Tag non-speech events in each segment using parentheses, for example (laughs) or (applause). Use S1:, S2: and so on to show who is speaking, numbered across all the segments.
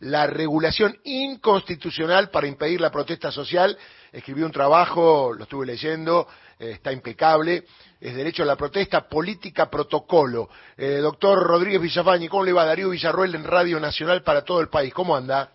S1: la regulación inconstitucional para impedir la protesta social. Escribió un trabajo, lo estuve leyendo, eh, está impecable, es derecho a la protesta, política, protocolo. Eh, doctor Rodríguez Villafañi, ¿cómo le va? Darío Villarroel en Radio Nacional para todo el país, ¿cómo anda?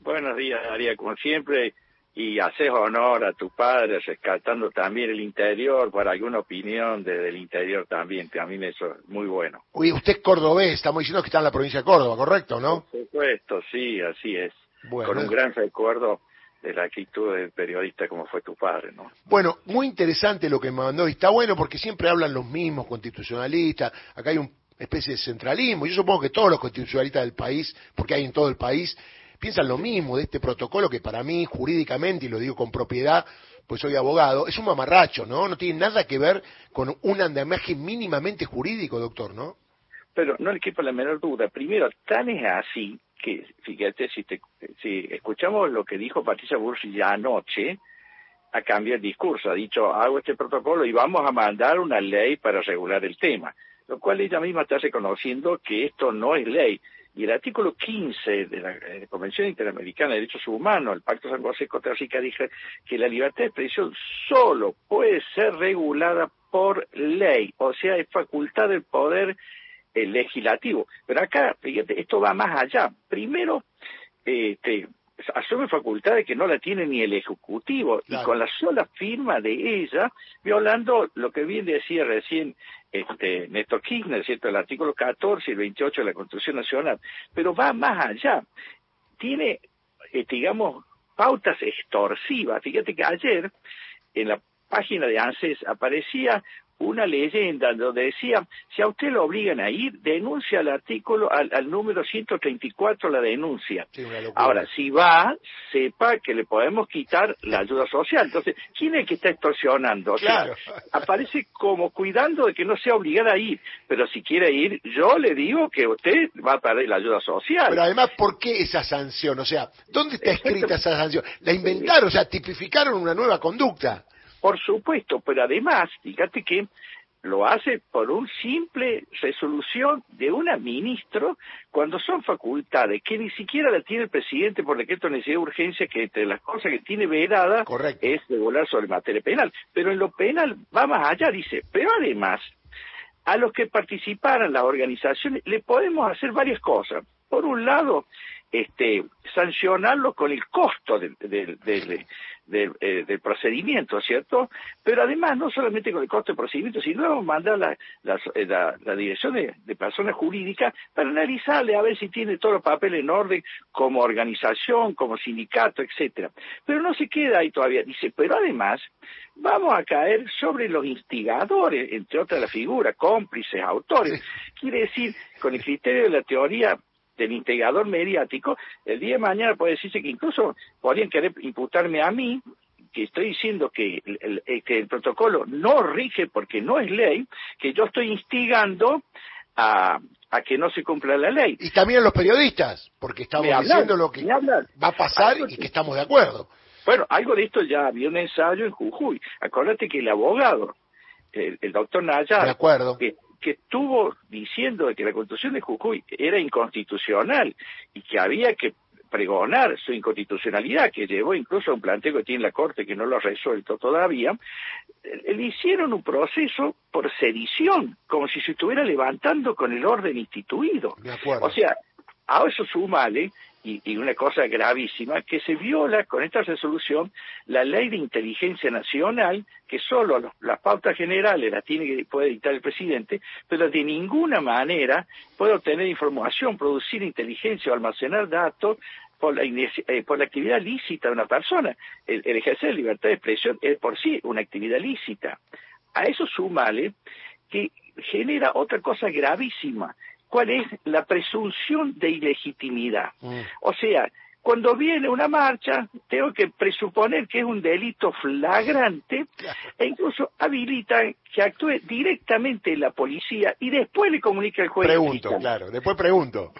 S2: Buenos días, Darío, como siempre, y haces honor a tu padre, rescatando también el interior, para alguna opinión desde el interior también, que a mí eso es muy bueno.
S1: Uy, usted es cordobés, estamos diciendo que está en la provincia de Córdoba, ¿correcto, no?
S2: Por supuesto, sí, así es. Con un gran recuerdo de la actitud del periodista como fue tu padre, ¿no?
S1: Bueno, muy interesante lo que me mandó, y está bueno porque siempre hablan los mismos constitucionalistas, acá hay una especie de centralismo, yo supongo que todos los constitucionalistas del país, porque hay en todo el país, piensan lo mismo de este protocolo que para mí, jurídicamente, y lo digo con propiedad, pues soy abogado, es un mamarracho, ¿no? No tiene nada que ver con un andamiaje mínimamente jurídico, doctor, ¿no?
S2: Pero no le quepa la menor duda. Primero, tan es así que, fíjate, si, si escuchamos lo que dijo Patricia Bursi ya anoche, ha cambiado el discurso, ha dicho, hago este protocolo y vamos a mandar una ley para regular el tema, lo cual ella misma está reconociendo que esto no es ley. Y el artículo 15 de la, eh, Convención Interamericana de Derechos Humanos, el Pacto San José Costa Rica, dice que la libertad de expresión solo puede ser regulada por ley, o sea, es facultad del poder el legislativo. Pero acá, fíjate, esto va más allá. Primero, este, asume facultades que no la tiene ni el Ejecutivo y con la sola firma de ella, violando lo que bien decía recién este, Néstor Kirchner, ¿cierto? el artículo 14 y el 28 de la Constitución Nacional, pero va más allá. Tiene, eh, digamos, pautas extorsivas. Fíjate que ayer en la página de ANSES aparecía una leyenda donde decía, si a usted lo obligan a ir, denuncia al artículo, al, número 134 la denuncia. Ahora, si va, sepa que le podemos quitar la ayuda social. Entonces, ¿quién es el que está extorsionando?
S1: claro. (laughs)
S2: aparece como cuidando de que no sea obligada a ir, pero si quiere ir, yo le digo que usted va a perder la ayuda social.
S1: Pero además, ¿por qué esa sanción? O sea, ¿dónde está escrita esa sanción? La inventaron, o sea, tipificaron una nueva conducta.
S2: Por supuesto, pero además, fíjate que lo hace por un simple resolución de un ministro cuando son facultades que ni siquiera la tiene el presidente por decreto de necesidad de urgencia, que entre las cosas que tiene vedada es regular sobre materia penal. Pero en lo penal va más allá, dice, pero además, a los que participaran las organizaciones le podemos hacer varias cosas. Por un lado, este, sancionarlo con el costo del, eh, del, procedimiento, ¿cierto? Pero además, no solamente con el costo del procedimiento, sino mandar la, la, eh, la, dirección de, personas jurídicas para analizarle a ver si tiene todo el papel en orden como organización, como sindicato, etcétera. Pero no se queda ahí todavía. Dice, pero además, vamos a caer sobre los instigadores, entre otras las figuras, cómplices, autores. Quiere decir, con el criterio de la teoría del integrador mediático, el día de mañana puede decirse que incluso podrían querer imputarme a mí, que estoy diciendo que el, eh, que el protocolo no rige porque no es ley, que yo estoy instigando a, a que no se cumpla la ley.
S1: Y también los periodistas, porque estamos diciendo lo que va a pasar y que estamos de acuerdo.
S2: Bueno, algo de esto ya había un ensayo en Jujuy. Acuérdate que el abogado, el, doctor Nayar,
S1: de acuerdo.
S2: Que, que estuvo diciendo que la constitución de Jujuy era inconstitucional y que había que pregonar su inconstitucionalidad, que llevó incluso a un planteo que tiene la Corte que no lo ha resuelto todavía, eh, le hicieron un proceso por sedición, como si se estuviera levantando con el orden instituido. O sea, a eso sumale y, una cosa gravísima, que se viola con esta resolución la ley de inteligencia nacional, que solo las pautas generales las tiene que puede dictar el presidente, pero de ninguna manera puede obtener información, producir inteligencia o almacenar datos por la, eh, por la actividad lícita de una persona. El, el ejercer libertad de expresión es por sí una actividad lícita. A eso sumale que genera otra cosa gravísima, cuál es la presunción de ilegitimidad. Mm. O sea, cuando viene una marcha, tengo que presuponer que es un delito flagrante e incluso habilita que actúe directamente la policía y después le comunique al juez.
S1: Pregunto, claro, después pregunto.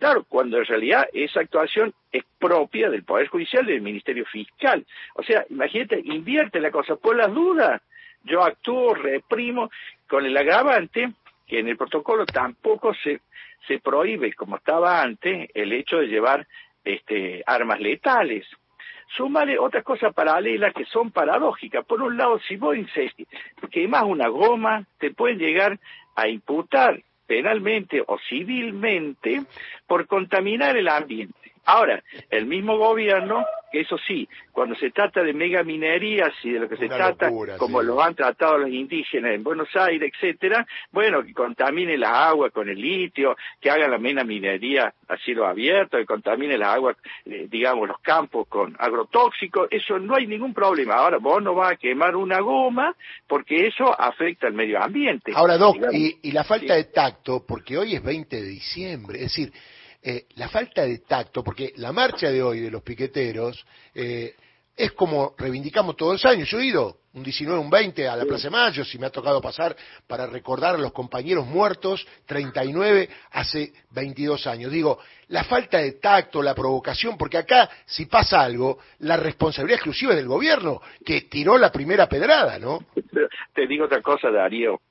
S2: Claro, cuando en realidad esa actuación es propia del Poder Judicial y del Ministerio Fiscal. O sea, imagínate, invierte la cosa. Por las dudas, yo actúo, reprimo, con el agravante que en el protocolo tampoco se, se prohíbe, como estaba antes, el hecho de llevar este, armas letales. Súmale otras cosas paralelas que son paradójicas. Por un lado, si vos quemas una goma, te pueden llegar a imputar penalmente o civilmente por contaminar el ambiente. Ahora, el mismo gobierno, que eso sí, cuando se trata de megaminerías y de lo que se trata, como lo han tratado los indígenas en Buenos Aires, etcétera, bueno, que contamine la agua con el litio, que hagan la megaminería a cielo abierto, que contamine la agua, eh, digamos, los campos con agrotóxicos, eso no hay ningún problema. Ahora, vos no vas a quemar una goma porque eso afecta al medio ambiente.
S1: Ahora, Doc, y, la falta de tacto, porque hoy es 20 de diciembre, es decir, eh, la falta de tacto, porque la marcha de hoy de los piqueteros eh, es como reivindicamos todos los años. Yo he ido un 19, un 20 a la Plaza de Mayo, si me ha tocado pasar para recordar a los compañeros muertos, 39 hace 22 años. Digo, la falta de tacto, la provocación, porque acá si pasa algo, la responsabilidad exclusiva es del gobierno, que tiró la primera pedrada, ¿no?
S2: Te digo otra cosa, Darío,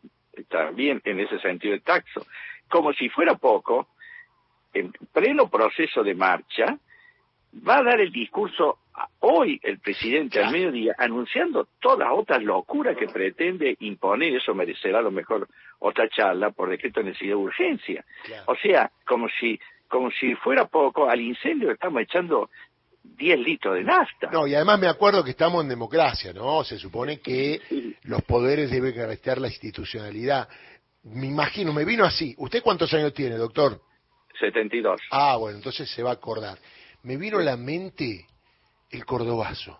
S2: también en ese sentido de tacto. Como si fuera poco, en pleno proceso de marcha, va a dar el discurso hoy el presidente al mediodía anunciando todas otras locuras que pretende imponer, eso merecerá a lo mejor otra charla por decreto de necesidad de urgencia. O sea, como si, como si fuera poco, al incendio estamos echando 10 litros de nafta.
S1: No, y además me acuerdo que estamos en democracia, ¿no? Se supone que los poderes deben respetar la institucionalidad. Me imagino, me vino así. ¿Usted cuántos años tiene, doctor?
S2: 72.
S1: Ah, bueno, entonces se va a acordar. Me vino a la mente el cordobazo,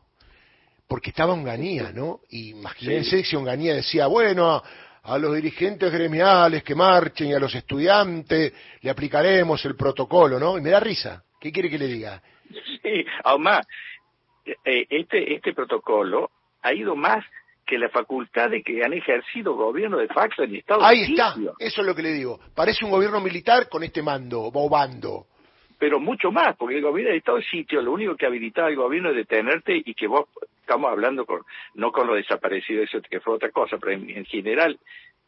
S1: porque estaba Onganía, ¿no? Y imagínense si Onganía decía, bueno, a, los dirigentes gremiales que marchen y a los estudiantes le aplicaremos el protocolo, ¿no? Y me da risa. ¿Qué quiere que le diga?
S2: Sí, aún más, eh, este, este protocolo ha ido más que la facultad de que han ejercido gobierno de facto en Estados
S1: Ahí está, eso es lo que le digo. Parece un gobierno militar con este mando, bobando.
S2: Pero mucho más, porque el gobierno de Estado de sitio, lo único que habilitaba el gobierno es detenerte y que vos, estamos hablando con, no con lo desaparecido, eso que fue otra cosa, pero en, general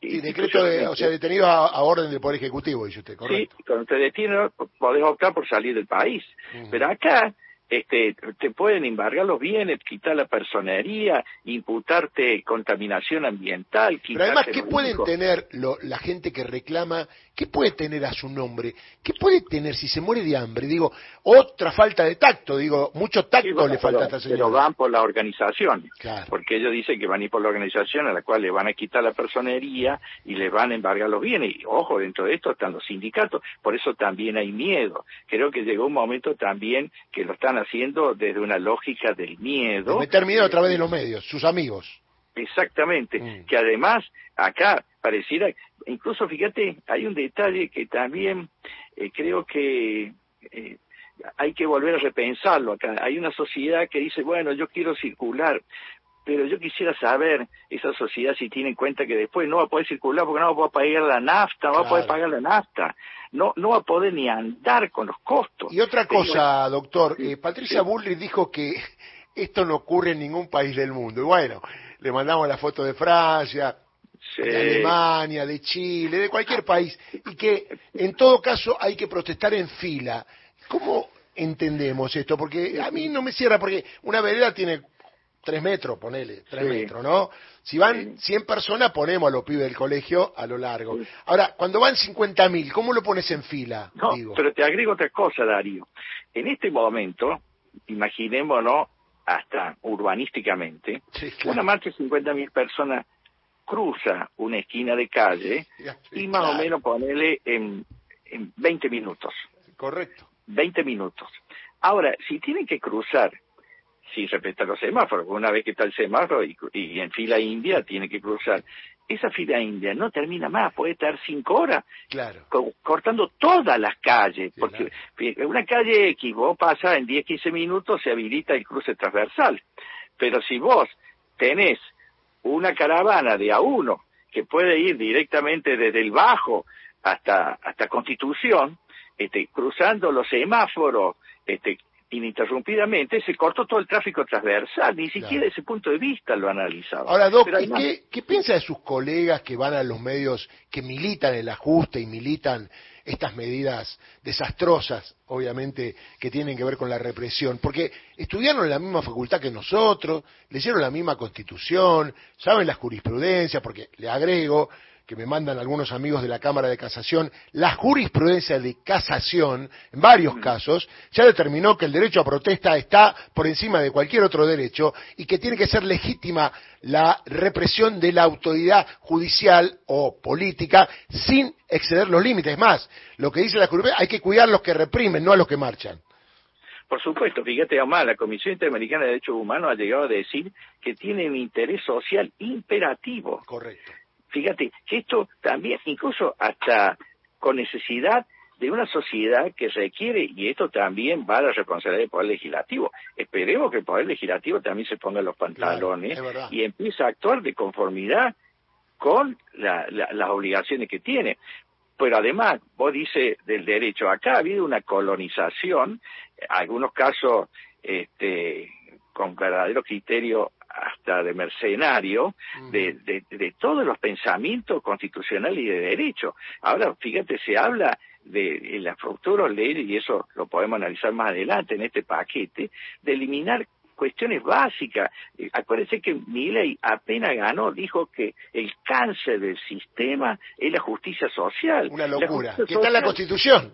S1: y decreto de, o sea, detenido a, orden del Poder Ejecutivo, dice usted, correcto.
S2: Sí, cuando te detienen podés optar por salir del país. Pero acá este, te pueden embargar los bienes, quitar la personería, imputarte contaminación ambiental.
S1: Pero además, ¿qué pueden tener la gente que reclama? ¿Qué puede tener a su nombre? ¿Qué puede tener si se muere de hambre? Digo, otra falta de tacto, digo, mucho tacto le falta a esta señora.
S2: Pero van por la organización, porque ellos dicen que van a ir por la organización a la cual le van a quitar la personería y le van a embargar los bienes. Y ojo, dentro de esto están los sindicatos, por eso también hay miedo. Creo que llegó un momento también que lo están haciendo desde una lógica del miedo. De
S1: meter miedo a través de los medios, sus amigos.
S2: Exactamente, mm. que además acá pareciera, incluso fíjate, hay un detalle que también eh, creo que eh, hay que volver a repensarlo acá. Hay una sociedad que dice, bueno, yo quiero circular, pero yo quisiera saber esa sociedad si tiene en cuenta que después no va a poder circular porque no va a poder pagar la nafta, no va a poder pagar la nafta, no, no va a poder ni andar con los costos.
S1: Y otra cosa, doctor, eh, Patricia Bullrich dijo que (laughs) esto no ocurre en ningún país del mundo. Y bueno, le mandamos la foto de Francia, de Alemania, de Chile, de cualquier país, y que en todo caso hay que protestar en fila. ¿Cómo entendemos esto? Porque a mí no me cierra, porque una vereda tiene tres metros, ponele, tres metros, ¿no? Si van cien personas, ponemos a los pibes del colegio a lo largo. Ahora, cuando van cincuenta mil, ¿cómo lo pones en fila?
S2: No, pero te agrego otra cosa, Darío. En este momento, imaginémonos hasta urbanísticamente, una marcha de cincuenta mil personas cruza una esquina de calle y más o menos ponele en, en 20 minutos.
S1: Correcto.
S2: 20 minutos. Ahora, si tienen que cruzar sin respetar los semáforos. Una vez que está el semáforo y, en fila india tiene que cruzar. Esa fila india no termina más, puede estar cinco horas
S1: claro.
S2: cortando todas las calles, porque una calle que vos pasas en 10, 15 minutos se habilita el cruce transversal. Pero si vos tenés una caravana de a uno que puede ir directamente desde el Bajo hasta, hasta Constitución, este, cruzando los semáforos, este, ininterrumpidamente, se cortó todo el tráfico transversal, ni siquiera ese punto de vista lo analizaba.
S1: Ahora, Doc, ¿qué, piensa de sus colegas que van a los medios, que militan el ajuste y militan estas medidas desastrosas, obviamente, que tienen que ver con la represión? Porque estudiaron en la misma facultad que nosotros, leyeron la misma constitución, saben las jurisprudencias, porque le agrego, que me mandan algunos amigos de la Cámara de Casación, la jurisprudencia de casación, en varios casos, ya determinó que el derecho a protesta está por encima de cualquier otro derecho y que tiene que ser legítima la represión de la autoridad judicial o política sin exceder los límites. Más, lo que dice la jurisprudencia, hay que cuidar a los que reprimen, no a los que marchan.
S2: Por supuesto, fíjate, Omar, la Comisión Interamericana de Derechos Humanos ha llegado a decir que tiene un interés social imperativo.
S1: Correcto
S2: Fíjate que esto también, incluso hasta con necesidad de una sociedad que requiere, y esto también va a la responsabilidad del Poder Legislativo. Esperemos que el Poder Legislativo también se ponga los pantalones y empiece a actuar de conformidad con las obligaciones que tiene. Pero además, vos dices del derecho, acá ha habido una colonización, algunos casos este, con verdadero criterio hasta de mercenario de, de, todos los pensamientos constitucionales y de derecho. Ahora, fíjate, se habla de, la futura ley, y eso lo podemos analizar más adelante en este paquete, de eliminar cuestiones básicas. Eh, acuérdense que Milley apenas ganó, dijo que el cáncer del sistema es la justicia social.
S1: Una locura. Que está en la Constitución.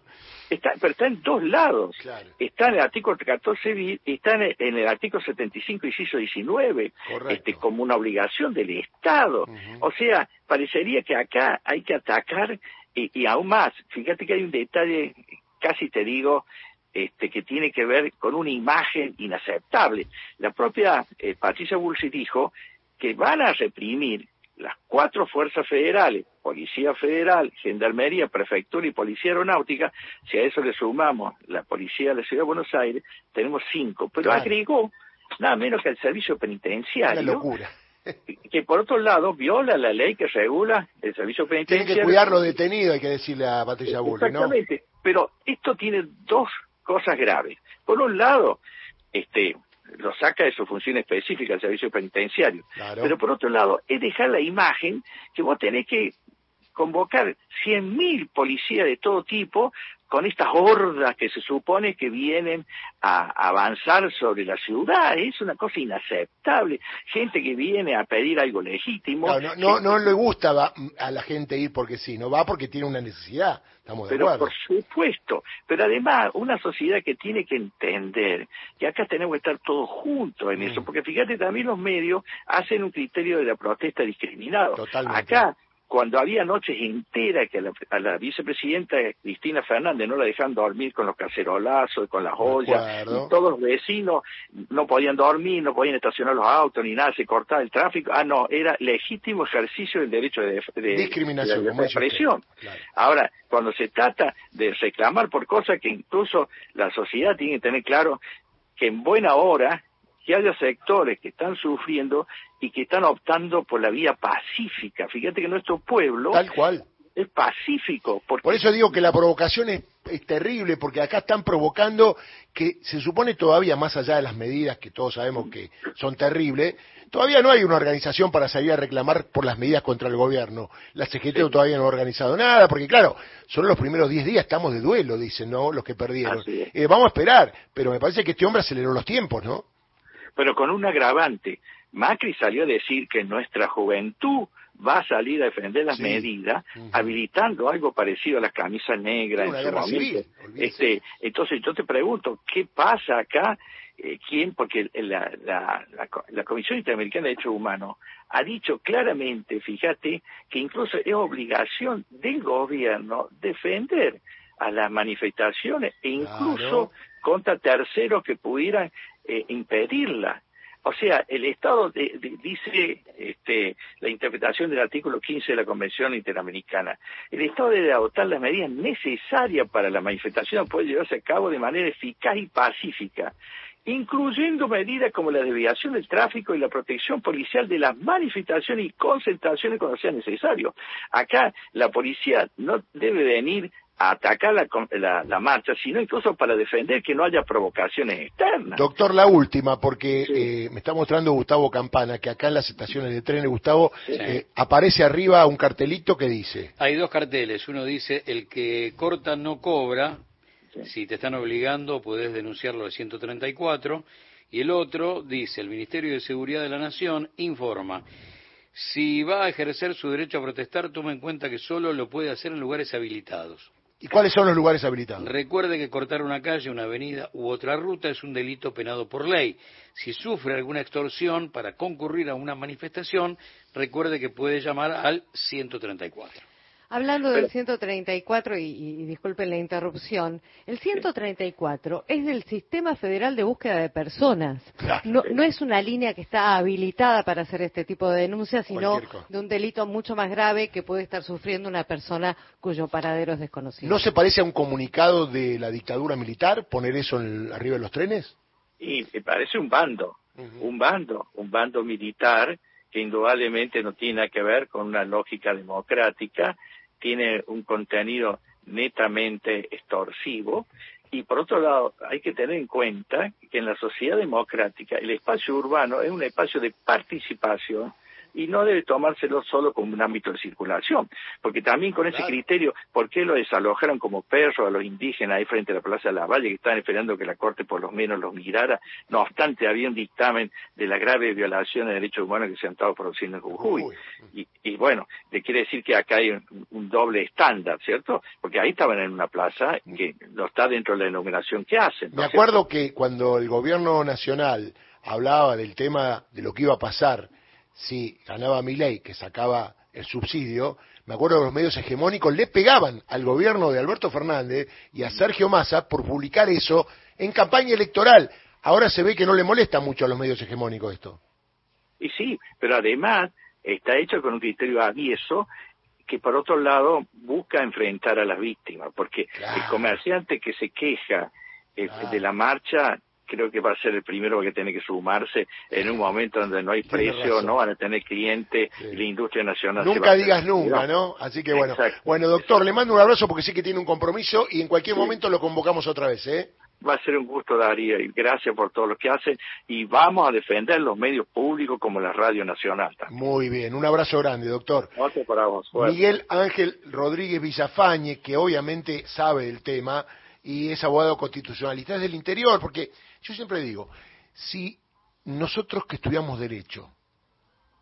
S2: Está, pero está en dos lados. Está en el artículo 14 y está en el, artículo 75, inciso 19, este, como una obligación del Estado. O sea, parecería que acá hay que atacar y, aún más. Fíjate que hay un detalle, casi te digo, este, que tiene que ver con una imagen inaceptable. La propia eh, Patricia Bullrich dijo que van a reprimir las cuatro fuerzas federales, Policía Federal, Gendarmería, Prefectura y Policía Aeronáutica, si a eso le sumamos la Policía de la Ciudad de Buenos Aires, tenemos cinco, pero agregó nada menos que el servicio penitenciario.
S1: Una locura.
S2: que por otro lado viola la ley que regula el servicio penitenciario.
S1: Tiene que cuidarlo detenido, hay que decirle a Patricia Bullrich,
S2: Exactamente, pero esto tiene dos cosas graves. Por un lado, este, lo saca de su función específica el servicio penitenciario. Pero por otro lado, es dejar la imagen que vos tenés que convocar 100.000 policías de todo tipo con estas hordas que se supone que vienen a avanzar sobre la ciudad. Es una cosa inaceptable. Gente que viene a pedir algo legítimo.
S1: No, no, no, le gusta a la gente ir porque sí, no va porque tiene una necesidad. Estamos de
S2: Pero por supuesto. Pero además, una sociedad que tiene que entender que acá tenemos que estar todos juntos en eso. Mm. Porque fíjate, también los medios hacen un criterio de la protesta discriminado.
S1: Totalmente.
S2: Acá cuando había noches enteras que a la, vicepresidenta Cristina Fernández no la dejaban dormir con los cacerolazos, con las ollas, y todos los vecinos no podían dormir, no podían estacionar los autos ni nada, se cortaba el tráfico. Ah, no, era legítimo ejercicio del derecho de,
S1: discriminación,
S2: de, expresión. Ahora, cuando se trata de reclamar por cosas que incluso la sociedad tiene que tener claro que en buena hora que haya sectores que están sufriendo y que están optando por la vía pacífica. Fíjate que nuestro pueblo
S1: Tal cual.
S2: es pacífico.
S1: Por eso digo que la provocación es, terrible, porque acá están provocando que se supone todavía más allá de las medidas que todos sabemos que son terribles, todavía no hay una organización para salir a reclamar por las medidas contra el gobierno. La CGT todavía no ha organizado nada, porque claro, son los primeros 10 días, estamos de duelo, dicen, ¿no? Los que perdieron. Eh, vamos a esperar, pero me parece que este hombre aceleró los tiempos, ¿no?
S2: Pero con un agravante. Macri salió a decir que nuestra juventud va a salir a defender las medidas, habilitando algo parecido a las camisas negras en su momento. este, entonces yo te pregunto, ¿qué pasa acá? Eh, ¿Quién? Porque la, la, la, Comisión Interamericana de Derechos Humanos ha dicho claramente, fíjate, que incluso es obligación del gobierno defender a las manifestaciones e incluso contra terceros que pudieran eh, impedirla. O sea, el Estado dice este, la interpretación del artículo 15 de la Convención Interamericana. El Estado debe adoptar las medidas necesarias para la manifestación poder llevarse a cabo de manera eficaz y pacífica, incluyendo medidas como la desviación del tráfico y la protección policial de las manifestaciones y concentraciones cuando sea necesario. Acá la policía no debe venir atacar la, la, marcha, sino incluso para defender que no haya provocaciones externas.
S1: Doctor, la última, porque eh, me está mostrando Gustavo Campana que acá en las estaciones de trenes, Gustavo, eh, aparece arriba un cartelito que dice.
S3: Hay dos carteles. Uno dice: el que corta no cobra. Si te están obligando, puedes denunciarlo al 134. Y el otro dice: el Ministerio de Seguridad de la Nación informa. Si va a ejercer su derecho a protestar, tome en cuenta que solo lo puede hacer en lugares habilitados.
S1: ¿Y cuáles son los lugares habilitados?
S3: Recuerde que cortar una calle, una avenida u otra ruta es un delito penado por ley. Si sufre alguna extorsión para concurrir a una manifestación, recuerde que puede llamar al 134.
S4: Hablando del 134, y, y, disculpen la interrupción, el 134 es del Sistema Federal de Búsqueda de Personas. No, no, es una línea que está habilitada para hacer este tipo de denuncias, sino de un delito mucho más grave que puede estar sufriendo una persona cuyo paradero es desconocido.
S1: ¿No se parece a un comunicado de la dictadura militar poner eso arriba de los trenes?
S2: Y me parece un bando, un bando, un bando militar que indudablemente no tiene nada que ver con una lógica democrática tiene un contenido netamente extorsivo. Y por otro lado hay que tener en cuenta que en la sociedad democrática el espacio urbano es un espacio de participación y no debe tomárselo solo como un ámbito de circulación, porque también con ese criterio, ¿por qué lo desalojaron como perros a los indígenas ahí frente a la Plaza de la Valle, que estaban esperando que la Corte por lo menos los mirara? No obstante, había un dictamen de la grave violación de derechos humanos que se han estado produciendo en Jujuy. Y, y, bueno, le quiere decir que acá hay un, doble estándar, ¿cierto? Porque ahí estaban en una plaza que no está dentro de la denominación que hacen.
S1: Me acuerdo que cuando el gobierno nacional hablaba del tema de lo que iba a pasar si ganaba ley que sacaba el subsidio, me acuerdo que los medios hegemónicos le pegaban al gobierno de Alberto Fernández y a Sergio Massa por publicar eso en campaña electoral. Ahora se ve que no le molesta mucho a los medios hegemónicos esto.
S2: Y sí, pero además está hecho con un criterio avieso que por otro lado busca enfrentar a las víctimas, porque el comerciante que se queja eh, de la marcha creo que va a ser el primero que tiene que sumarse en un momento donde no hay precio, no van a tener cliente y la industria nacional.
S1: Nunca digas nunca, ¿no? Así que bueno. Bueno, doctor, le mando un abrazo porque sé que tiene un compromiso y en cualquier momento lo convocamos otra vez, ¿eh?
S2: Va a ser un gusto, Darío, y gracias por todo lo que hacen. Y vamos a defender los medios públicos como la Radio Nacional.
S1: Muy bien, un abrazo grande, doctor.
S2: para vos.
S1: Miguel Ángel Rodríguez Villafañe, que obviamente sabe del tema y es abogado constitucionalista, es del interior, porque yo siempre digo, si nosotros que estudiamos derecho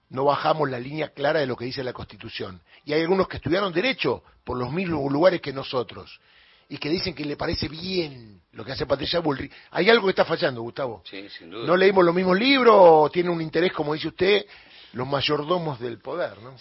S1: no bajamos la línea clara de lo que dice la Constitución, y hay algunos que estudiaron derecho por los mismos lugares que nosotros, y que dicen que le parece bien lo que hace Patricia Bullrich, hay algo que está fallando, Gustavo.
S3: Sí, sin duda.
S1: ¿No leímos los mismos libros o tiene un interés, como dice usted, los mayordomos del poder, ¿no?